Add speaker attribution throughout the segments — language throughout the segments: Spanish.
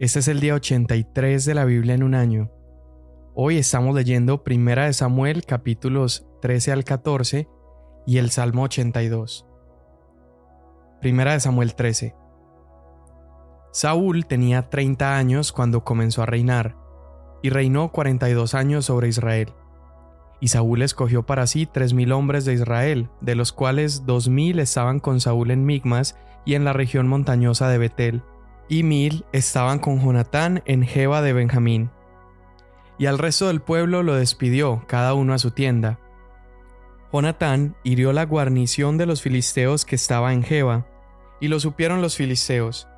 Speaker 1: Este es el día 83 de la Biblia en un año. Hoy estamos leyendo Primera de Samuel capítulos 13 al 14 y el Salmo 82. Primera de Samuel 13. Saúl tenía 30 años cuando comenzó a reinar, y reinó 42 años sobre Israel. Y Saúl escogió para sí tres mil hombres de Israel, de los cuales dos mil estaban con Saúl en Migmas y en la región montañosa de Betel, y mil estaban con Jonatán en Jeba de Benjamín. Y al resto del pueblo lo despidió, cada uno a su tienda. Jonatán hirió la guarnición de los filisteos que estaba en Jeba, y lo supieron los filisteos.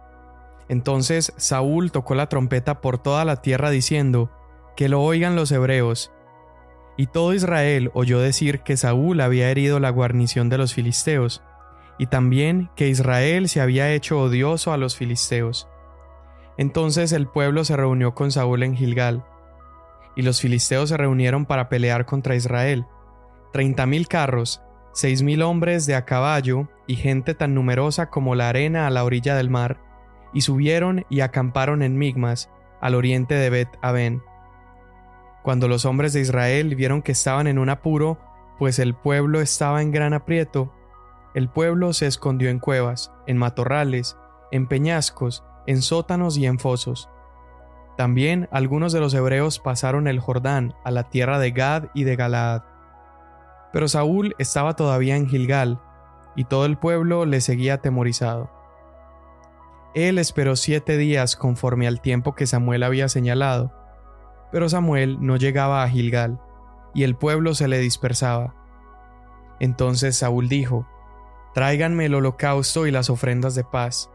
Speaker 1: Entonces Saúl tocó la trompeta por toda la tierra diciendo, Que lo oigan los hebreos. Y todo Israel oyó decir que Saúl había herido la guarnición de los filisteos y también que Israel se había hecho odioso a los filisteos. Entonces el pueblo se reunió con Saúl en Gilgal, y los filisteos se reunieron para pelear contra Israel. Treinta mil carros, seis mil hombres de a caballo y gente tan numerosa como la arena a la orilla del mar, y subieron y acamparon en Migmas, al oriente de Bet Aben. Cuando los hombres de Israel vieron que estaban en un apuro, pues el pueblo estaba en gran aprieto, el pueblo se escondió en cuevas, en matorrales, en peñascos, en sótanos y en fosos. También algunos de los hebreos pasaron el Jordán a la tierra de Gad y de Galaad. Pero Saúl estaba todavía en Gilgal, y todo el pueblo le seguía atemorizado. Él esperó siete días conforme al tiempo que Samuel había señalado, pero Samuel no llegaba a Gilgal, y el pueblo se le dispersaba. Entonces Saúl dijo, tráiganme el holocausto y las ofrendas de paz.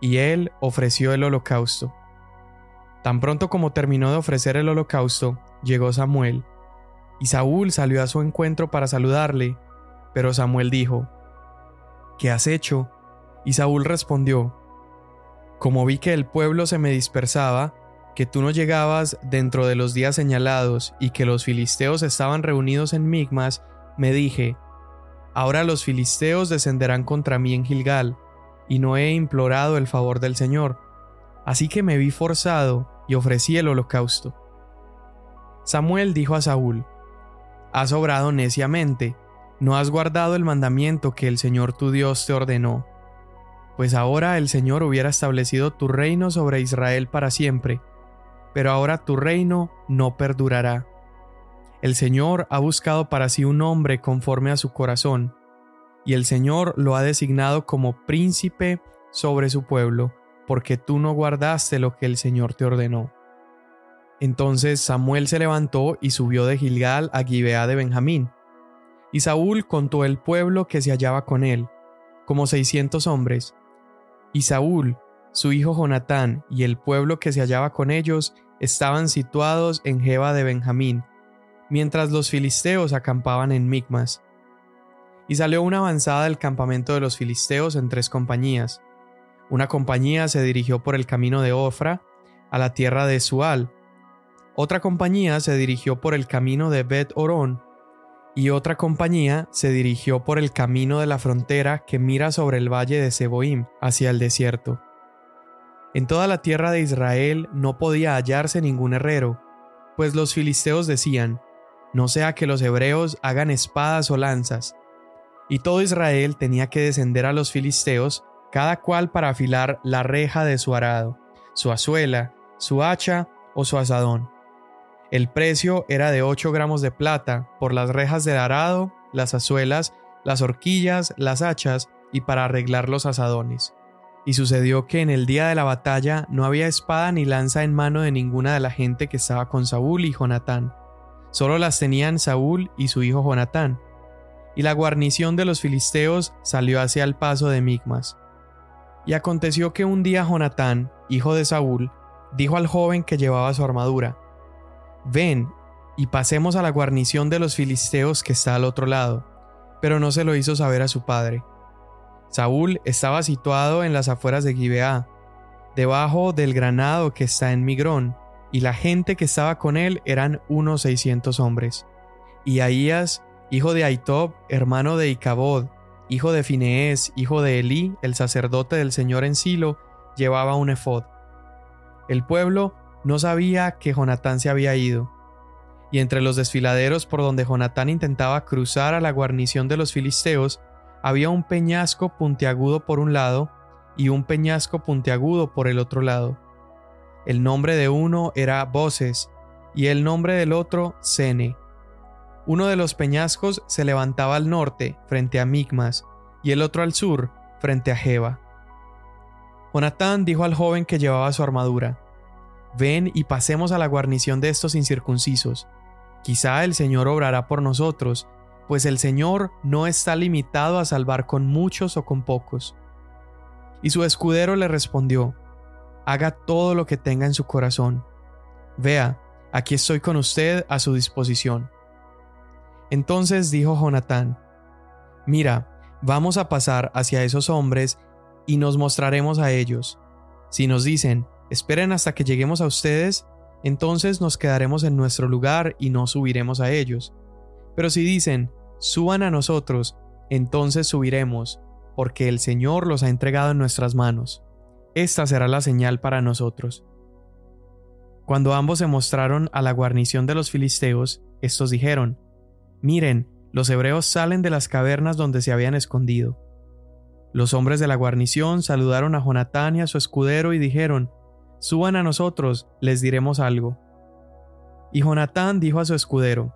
Speaker 1: Y él ofreció el holocausto. Tan pronto como terminó de ofrecer el holocausto, llegó Samuel, y Saúl salió a su encuentro para saludarle, pero Samuel dijo, ¿Qué has hecho? Y Saúl respondió, Como vi que el pueblo se me dispersaba, que tú no llegabas dentro de los días señalados y que los filisteos estaban reunidos en Migmas, me dije, Ahora los filisteos descenderán contra mí en Gilgal, y no he implorado el favor del Señor. Así que me vi forzado y ofrecí el holocausto. Samuel dijo a Saúl, Has obrado neciamente, no has guardado el mandamiento que el Señor tu Dios te ordenó. Pues ahora el Señor hubiera establecido tu reino sobre Israel para siempre, pero ahora tu reino no perdurará. El Señor ha buscado para sí un hombre conforme a su corazón, y el Señor lo ha designado como príncipe sobre su pueblo, porque tú no guardaste lo que el Señor te ordenó. Entonces Samuel se levantó y subió de Gilgal a Gibeá de Benjamín. Y Saúl contó el pueblo que se hallaba con él, como seiscientos hombres. Y Saúl, su hijo Jonatán y el pueblo que se hallaba con ellos estaban situados en Jeba de Benjamín, mientras los filisteos acampaban en Micmas. Y salió una avanzada del campamento de los filisteos en tres compañías. Una compañía se dirigió por el camino de Ofra a la tierra de Sual. Otra compañía se dirigió por el camino de Bet Orón. Y otra compañía se dirigió por el camino de la frontera que mira sobre el valle de Seboim hacia el desierto. En toda la tierra de Israel no podía hallarse ningún herrero, pues los filisteos decían, no sea que los hebreos hagan espadas o lanzas. Y todo Israel tenía que descender a los filisteos, cada cual para afilar la reja de su arado, su azuela, su hacha o su asadón. El precio era de 8 gramos de plata por las rejas del arado, las azuelas, las horquillas, las hachas y para arreglar los asadones. Y sucedió que en el día de la batalla no había espada ni lanza en mano de ninguna de la gente que estaba con Saúl y Jonatán, Solo las tenían Saúl y su hijo Jonatán. Y la guarnición de los filisteos salió hacia el paso de Migmas. Y aconteció que un día Jonatán, hijo de Saúl, dijo al joven que llevaba su armadura, Ven y pasemos a la guarnición de los filisteos que está al otro lado, pero no se lo hizo saber a su padre. Saúl estaba situado en las afueras de Gibeá, debajo del granado que está en Migrón, y la gente que estaba con él eran unos seiscientos hombres. Y Ahías, hijo de Aitob, hermano de Icabod, hijo de Fineés, hijo de Elí, el sacerdote del Señor en Silo, llevaba un efod. El pueblo no sabía que Jonatán se había ido, y entre los desfiladeros por donde Jonatán intentaba cruzar a la guarnición de los filisteos, había un peñasco puntiagudo por un lado y un peñasco puntiagudo por el otro lado. El nombre de uno era Voces y el nombre del otro Sene. Uno de los peñascos se levantaba al norte, frente a Migmas, y el otro al sur, frente a Jeba. Jonatán dijo al joven que llevaba su armadura, Ven y pasemos a la guarnición de estos incircuncisos. Quizá el Señor obrará por nosotros, pues el Señor no está limitado a salvar con muchos o con pocos. Y su escudero le respondió, Haga todo lo que tenga en su corazón. Vea, aquí estoy con usted a su disposición. Entonces dijo Jonatán, Mira, vamos a pasar hacia esos hombres y nos mostraremos a ellos. Si nos dicen, esperen hasta que lleguemos a ustedes, entonces nos quedaremos en nuestro lugar y no subiremos a ellos. Pero si dicen, suban a nosotros, entonces subiremos, porque el Señor los ha entregado en nuestras manos. Esta será la señal para nosotros. Cuando ambos se mostraron a la guarnición de los filisteos, estos dijeron, Miren, los hebreos salen de las cavernas donde se habían escondido. Los hombres de la guarnición saludaron a Jonatán y a su escudero y dijeron, Suban a nosotros, les diremos algo. Y Jonatán dijo a su escudero,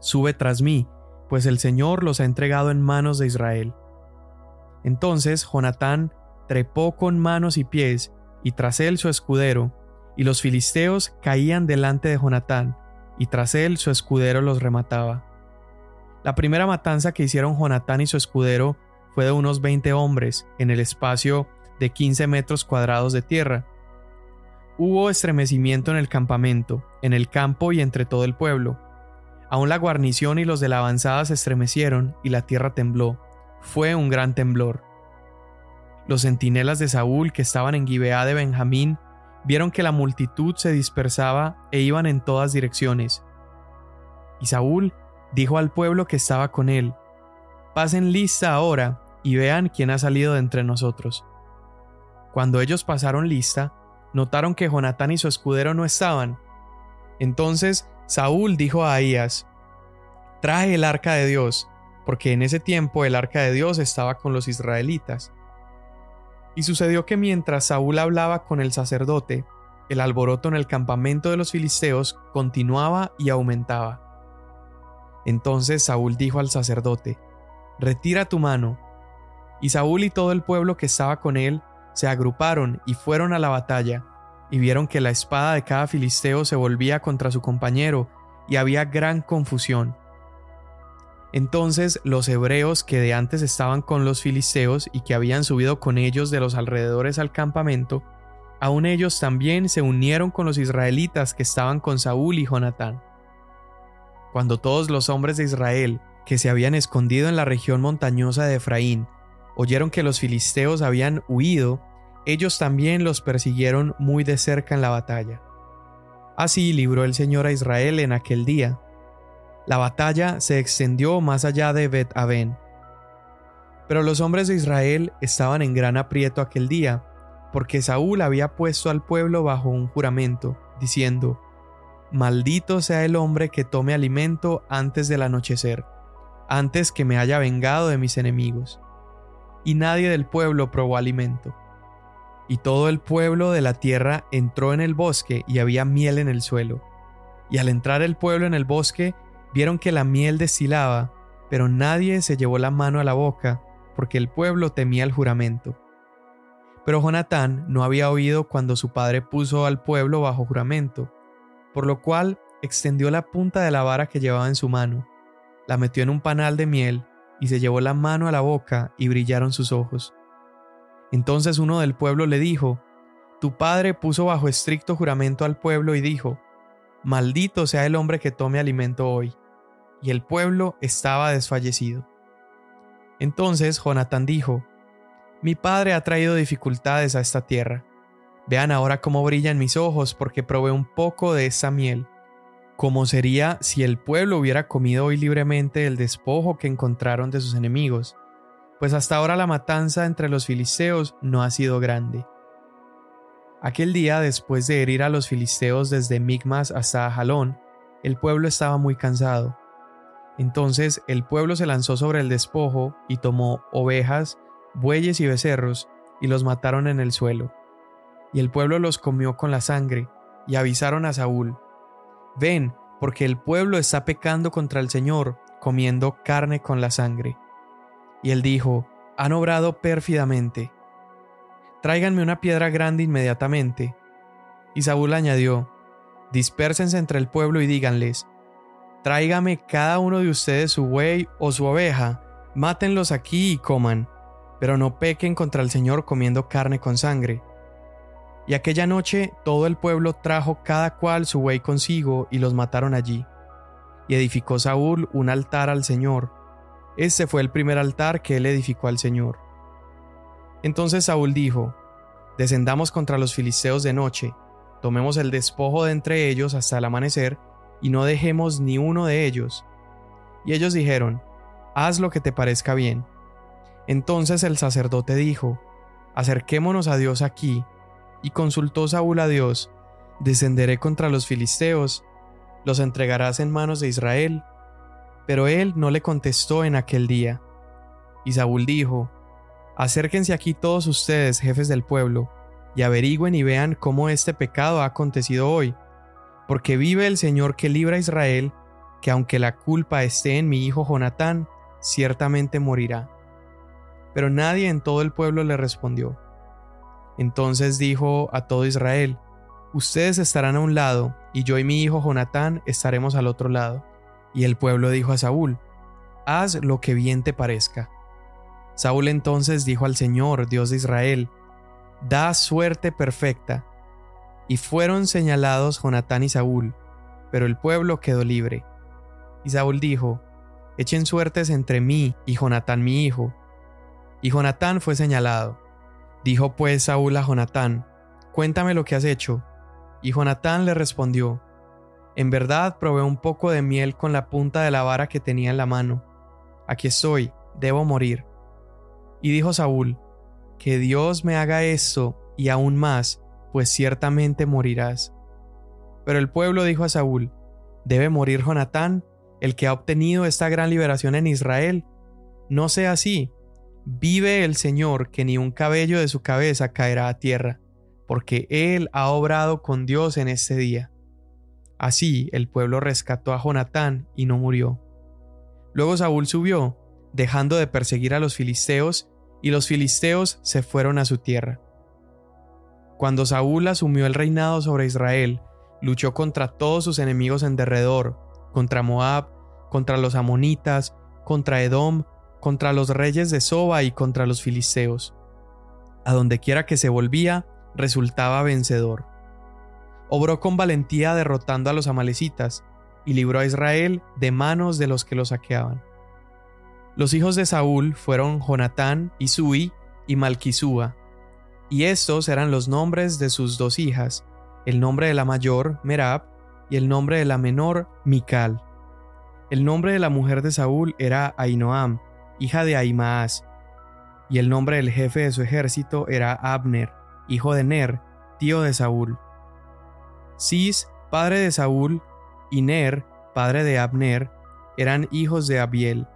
Speaker 1: Sube tras mí, pues el Señor los ha entregado en manos de Israel. Entonces Jonatán trepó con manos y pies, y tras él su escudero, y los filisteos caían delante de Jonatán, y tras él su escudero los remataba. La primera matanza que hicieron Jonatán y su escudero fue de unos veinte hombres, en el espacio de quince metros cuadrados de tierra. Hubo estremecimiento en el campamento, en el campo y entre todo el pueblo. Aún la guarnición y los de la avanzada se estremecieron y la tierra tembló. Fue un gran temblor. Los centinelas de Saúl que estaban en Gibeá de Benjamín vieron que la multitud se dispersaba e iban en todas direcciones. Y Saúl dijo al pueblo que estaba con él, Pasen lista ahora y vean quién ha salido de entre nosotros. Cuando ellos pasaron lista, notaron que Jonatán y su escudero no estaban. Entonces Saúl dijo a Ahías, Trae el arca de Dios, porque en ese tiempo el arca de Dios estaba con los israelitas. Y sucedió que mientras Saúl hablaba con el sacerdote, el alboroto en el campamento de los filisteos continuaba y aumentaba. Entonces Saúl dijo al sacerdote, Retira tu mano. Y Saúl y todo el pueblo que estaba con él se agruparon y fueron a la batalla, y vieron que la espada de cada filisteo se volvía contra su compañero, y había gran confusión. Entonces los hebreos que de antes estaban con los filisteos y que habían subido con ellos de los alrededores al campamento, aun ellos también se unieron con los israelitas que estaban con Saúl y Jonatán. Cuando todos los hombres de Israel, que se habían escondido en la región montañosa de Efraín, oyeron que los filisteos habían huido, ellos también los persiguieron muy de cerca en la batalla. Así libró el Señor a Israel en aquel día, la batalla se extendió más allá de Bet Aven. Pero los hombres de Israel estaban en gran aprieto aquel día, porque Saúl había puesto al pueblo bajo un juramento, diciendo, Maldito sea el hombre que tome alimento antes del anochecer, antes que me haya vengado de mis enemigos. Y nadie del pueblo probó alimento. Y todo el pueblo de la tierra entró en el bosque y había miel en el suelo. Y al entrar el pueblo en el bosque, Vieron que la miel destilaba, pero nadie se llevó la mano a la boca, porque el pueblo temía el juramento. Pero Jonatán no había oído cuando su padre puso al pueblo bajo juramento, por lo cual extendió la punta de la vara que llevaba en su mano, la metió en un panal de miel y se llevó la mano a la boca y brillaron sus ojos. Entonces uno del pueblo le dijo, Tu padre puso bajo estricto juramento al pueblo y dijo, Maldito sea el hombre que tome alimento hoy y el pueblo estaba desfallecido. Entonces Jonatán dijo, Mi padre ha traído dificultades a esta tierra. Vean ahora cómo brillan mis ojos porque probé un poco de esa miel. ¿Cómo sería si el pueblo hubiera comido hoy libremente el despojo que encontraron de sus enemigos? Pues hasta ahora la matanza entre los filisteos no ha sido grande. Aquel día, después de herir a los filisteos desde Migmas hasta Jalón, el pueblo estaba muy cansado. Entonces el pueblo se lanzó sobre el despojo y tomó ovejas, bueyes y becerros, y los mataron en el suelo. Y el pueblo los comió con la sangre, y avisaron a Saúl, Ven, porque el pueblo está pecando contra el Señor, comiendo carne con la sangre. Y él dijo, Han obrado pérfidamente. Tráiganme una piedra grande inmediatamente. Y Saúl añadió, Dispérsense entre el pueblo y díganles, Tráigame cada uno de ustedes su buey o su oveja, mátenlos aquí y coman, pero no pequen contra el Señor comiendo carne con sangre. Y aquella noche todo el pueblo trajo cada cual su buey consigo y los mataron allí. Y edificó Saúl un altar al Señor. Este fue el primer altar que él edificó al Señor. Entonces Saúl dijo, Descendamos contra los filisteos de noche, tomemos el despojo de entre ellos hasta el amanecer, y no dejemos ni uno de ellos. Y ellos dijeron, Haz lo que te parezca bien. Entonces el sacerdote dijo, Acerquémonos a Dios aquí. Y consultó Saúl a Dios, Descenderé contra los filisteos, los entregarás en manos de Israel. Pero él no le contestó en aquel día. Y Saúl dijo, Acérquense aquí todos ustedes, jefes del pueblo, y averigüen y vean cómo este pecado ha acontecido hoy, porque vive el Señor que libra a Israel, que aunque la culpa esté en mi hijo Jonatán, ciertamente morirá. Pero nadie en todo el pueblo le respondió. Entonces dijo a todo Israel, Ustedes estarán a un lado, y yo y mi hijo Jonatán estaremos al otro lado. Y el pueblo dijo a Saúl, Haz lo que bien te parezca. Saúl entonces dijo al Señor, Dios de Israel, Da suerte perfecta. Y fueron señalados Jonatán y Saúl, pero el pueblo quedó libre. Y Saúl dijo, Echen suertes entre mí y Jonatán mi hijo. Y Jonatán fue señalado. Dijo pues Saúl a Jonatán, Cuéntame lo que has hecho. Y Jonatán le respondió, En verdad probé un poco de miel con la punta de la vara que tenía en la mano. Aquí estoy, debo morir. Y dijo Saúl, Que Dios me haga esto y aún más, pues ciertamente morirás. Pero el pueblo dijo a Saúl, ¿Debe morir Jonatán, el que ha obtenido esta gran liberación en Israel? No sea así. Vive el Señor, que ni un cabello de su cabeza caerá a tierra, porque Él ha obrado con Dios en este día. Así el pueblo rescató a Jonatán y no murió. Luego Saúl subió, dejando de perseguir a los filisteos, y los filisteos se fueron a su tierra. Cuando Saúl asumió el reinado sobre Israel, luchó contra todos sus enemigos en derredor, contra Moab, contra los amonitas, contra Edom, contra los reyes de Soba y contra los filisteos. A donde quiera que se volvía, resultaba vencedor. Obró con valentía derrotando a los amalecitas y libró a Israel de manos de los que lo saqueaban. Los hijos de Saúl fueron Jonatán, Isui y Malquisúa, y estos eran los nombres de sus dos hijas, el nombre de la mayor, Merab, y el nombre de la menor, Mical. El nombre de la mujer de Saúl era Ainoam, hija de Aimaas, y el nombre del jefe de su ejército era Abner, hijo de Ner, tío de Saúl. Cis, padre de Saúl, y Ner, padre de Abner, eran hijos de Abiel.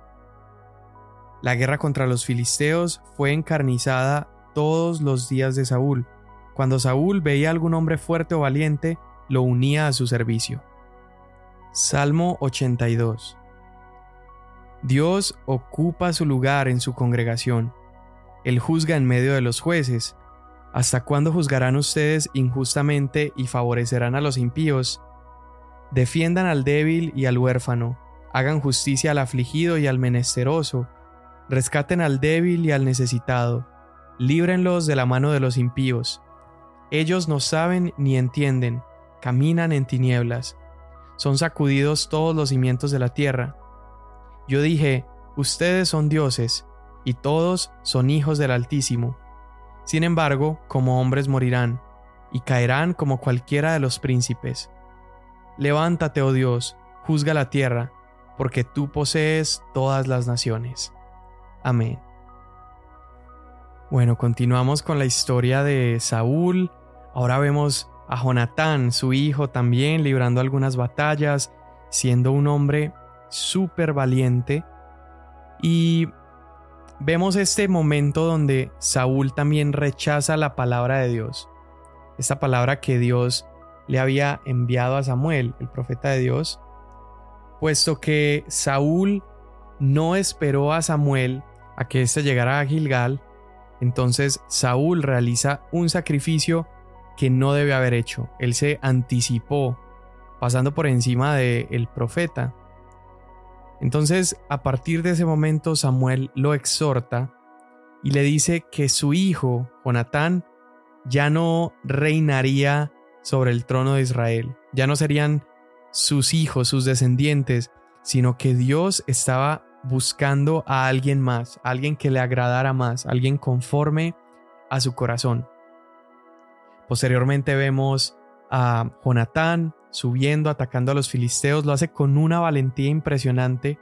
Speaker 1: La guerra contra los filisteos fue encarnizada todos los días de Saúl. Cuando Saúl veía algún hombre fuerte o valiente, lo unía a su servicio. Salmo 82 Dios ocupa su lugar en su congregación. Él juzga en medio de los jueces. ¿Hasta cuándo juzgarán ustedes injustamente y favorecerán a los impíos? Defiendan al débil y al huérfano, hagan justicia al afligido y al menesteroso, rescaten al débil y al necesitado, líbrenlos de la mano de los impíos. Ellos no saben ni entienden, caminan en tinieblas, son sacudidos todos los cimientos de la tierra. Yo dije, ustedes son dioses, y todos son hijos del Altísimo. Sin embargo, como hombres morirán, y caerán como cualquiera de los príncipes. Levántate, oh Dios, juzga la tierra, porque tú posees todas las naciones. Amén. Bueno, continuamos con la historia de Saúl Ahora vemos a Jonatán, su hijo, también librando algunas batallas, siendo un hombre súper valiente. Y vemos este momento donde Saúl también rechaza la palabra de Dios. Esta palabra que Dios le había enviado a Samuel, el profeta de Dios, puesto que Saúl no esperó a Samuel a que éste llegara a Gilgal, entonces Saúl realiza un sacrificio que no debe haber hecho. Él se anticipó, pasando por encima del profeta. Entonces, a partir de ese momento, Samuel lo exhorta y le dice que su hijo, Jonatán, ya no reinaría sobre el trono de Israel, ya no serían sus hijos, sus descendientes, sino que Dios estaba buscando a alguien más, alguien que le agradara más, alguien conforme a su corazón. Posteriormente vemos a Jonatán subiendo, atacando a los filisteos, lo hace con una valentía impresionante,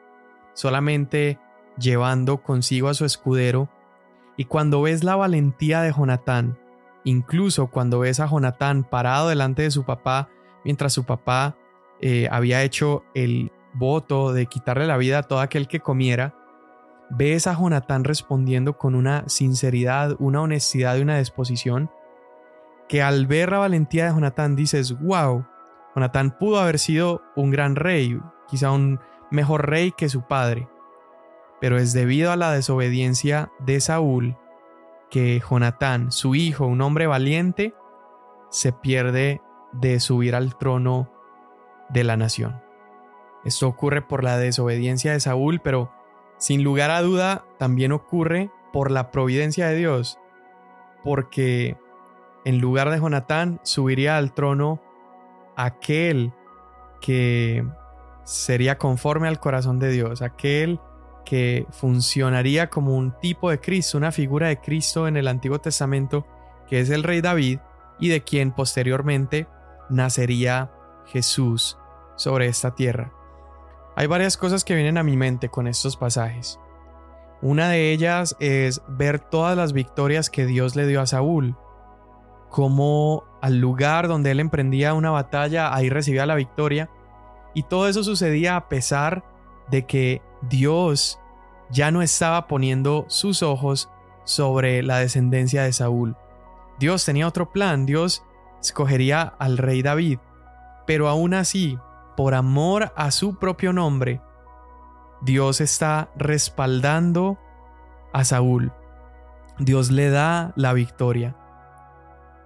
Speaker 1: solamente llevando consigo a su escudero. Y cuando ves la valentía de Jonatán, incluso cuando ves a Jonatán parado delante de su papá, mientras su papá eh, había hecho el voto de quitarle la vida a todo aquel que comiera, ves a Jonatán respondiendo con una sinceridad, una honestidad y una disposición que al ver la valentía de Jonatán dices, wow, Jonatán pudo haber sido un gran rey, quizá un mejor rey que su padre, pero es debido a la desobediencia de Saúl que Jonatán, su hijo, un hombre valiente, se pierde de subir al trono de la nación. Esto ocurre por la desobediencia de Saúl, pero sin lugar a duda también ocurre por la providencia de Dios, porque en lugar de Jonatán subiría al trono aquel que sería conforme al corazón de Dios, aquel que funcionaría como un tipo de Cristo, una figura de Cristo en el Antiguo Testamento, que es el rey David y de quien posteriormente nacería Jesús sobre esta tierra. Hay varias cosas que vienen a mi mente con estos pasajes. Una de ellas es ver todas las victorias que Dios le dio a Saúl, como al lugar donde él emprendía una batalla, ahí recibía la victoria, y todo eso sucedía a pesar de que Dios ya no estaba poniendo sus ojos sobre la descendencia de Saúl. Dios tenía otro plan, Dios escogería al rey David, pero aún así por amor a su propio nombre, Dios está respaldando a Saúl. Dios le da la victoria.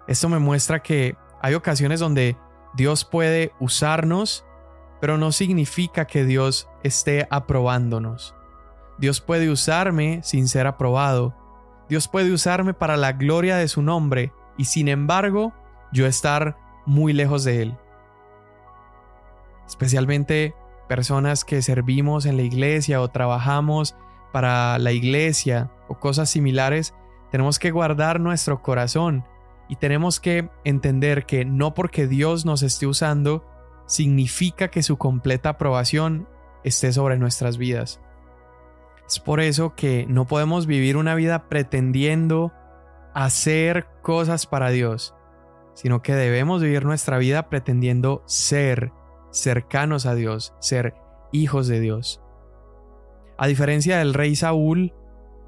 Speaker 1: Esto me muestra que hay ocasiones donde Dios puede usarnos, pero no significa que Dios esté aprobándonos. Dios puede usarme sin ser aprobado. Dios puede usarme para la gloria de su nombre y sin embargo yo estar muy lejos de Él especialmente personas que servimos en la iglesia o trabajamos para la iglesia o cosas similares, tenemos que guardar nuestro corazón y tenemos que entender que no porque Dios nos esté usando significa que su completa aprobación esté sobre nuestras vidas. Es por eso que no podemos vivir una vida pretendiendo hacer cosas para Dios, sino que debemos vivir nuestra vida pretendiendo ser cercanos a Dios, ser hijos de Dios. A diferencia del rey Saúl,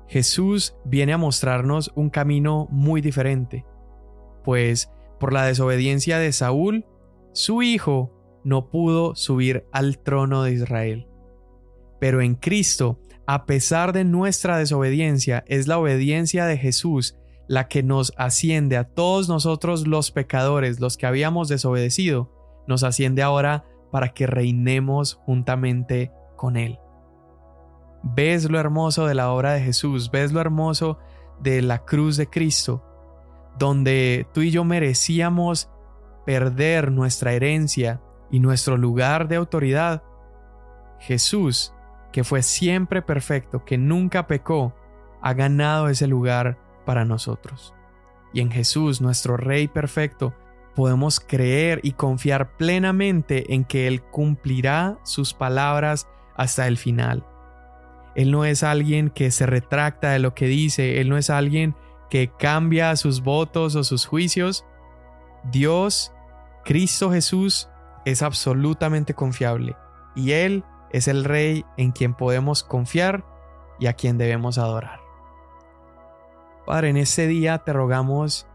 Speaker 1: Jesús viene a mostrarnos un camino muy diferente, pues por la desobediencia de Saúl, su hijo no pudo subir al trono de Israel. Pero en Cristo, a pesar de nuestra desobediencia, es la obediencia de Jesús la que nos asciende a todos nosotros los pecadores, los que habíamos desobedecido, nos asciende ahora para que reinemos juntamente con Él. ¿Ves lo hermoso de la obra de Jesús? ¿Ves lo hermoso de la cruz de Cristo? Donde tú y yo merecíamos perder nuestra herencia y nuestro lugar de autoridad. Jesús, que fue siempre perfecto, que nunca pecó, ha ganado ese lugar para nosotros. Y en Jesús, nuestro Rey perfecto, podemos creer y confiar plenamente en que Él cumplirá sus palabras hasta el final. Él no es alguien que se retracta de lo que dice, Él no es alguien que cambia sus votos o sus juicios, Dios, Cristo Jesús, es absolutamente confiable y Él es el Rey en quien podemos confiar y a quien debemos adorar. Padre, en este día te rogamos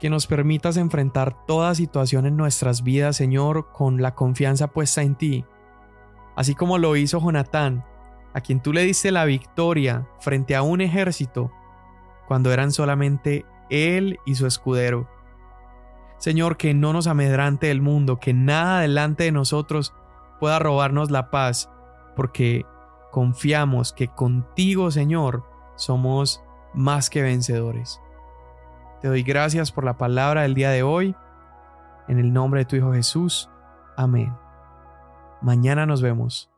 Speaker 1: que nos permitas enfrentar toda situación en nuestras vidas, Señor, con la confianza puesta en ti, así como lo hizo Jonatán, a quien tú le diste la victoria frente a un ejército cuando eran solamente él y su escudero. Señor, que no nos amedrante el mundo, que nada delante de nosotros pueda robarnos la paz, porque confiamos que contigo, Señor, somos más que vencedores. Te doy gracias por la palabra del día de hoy. En el nombre de tu Hijo Jesús. Amén. Mañana nos vemos.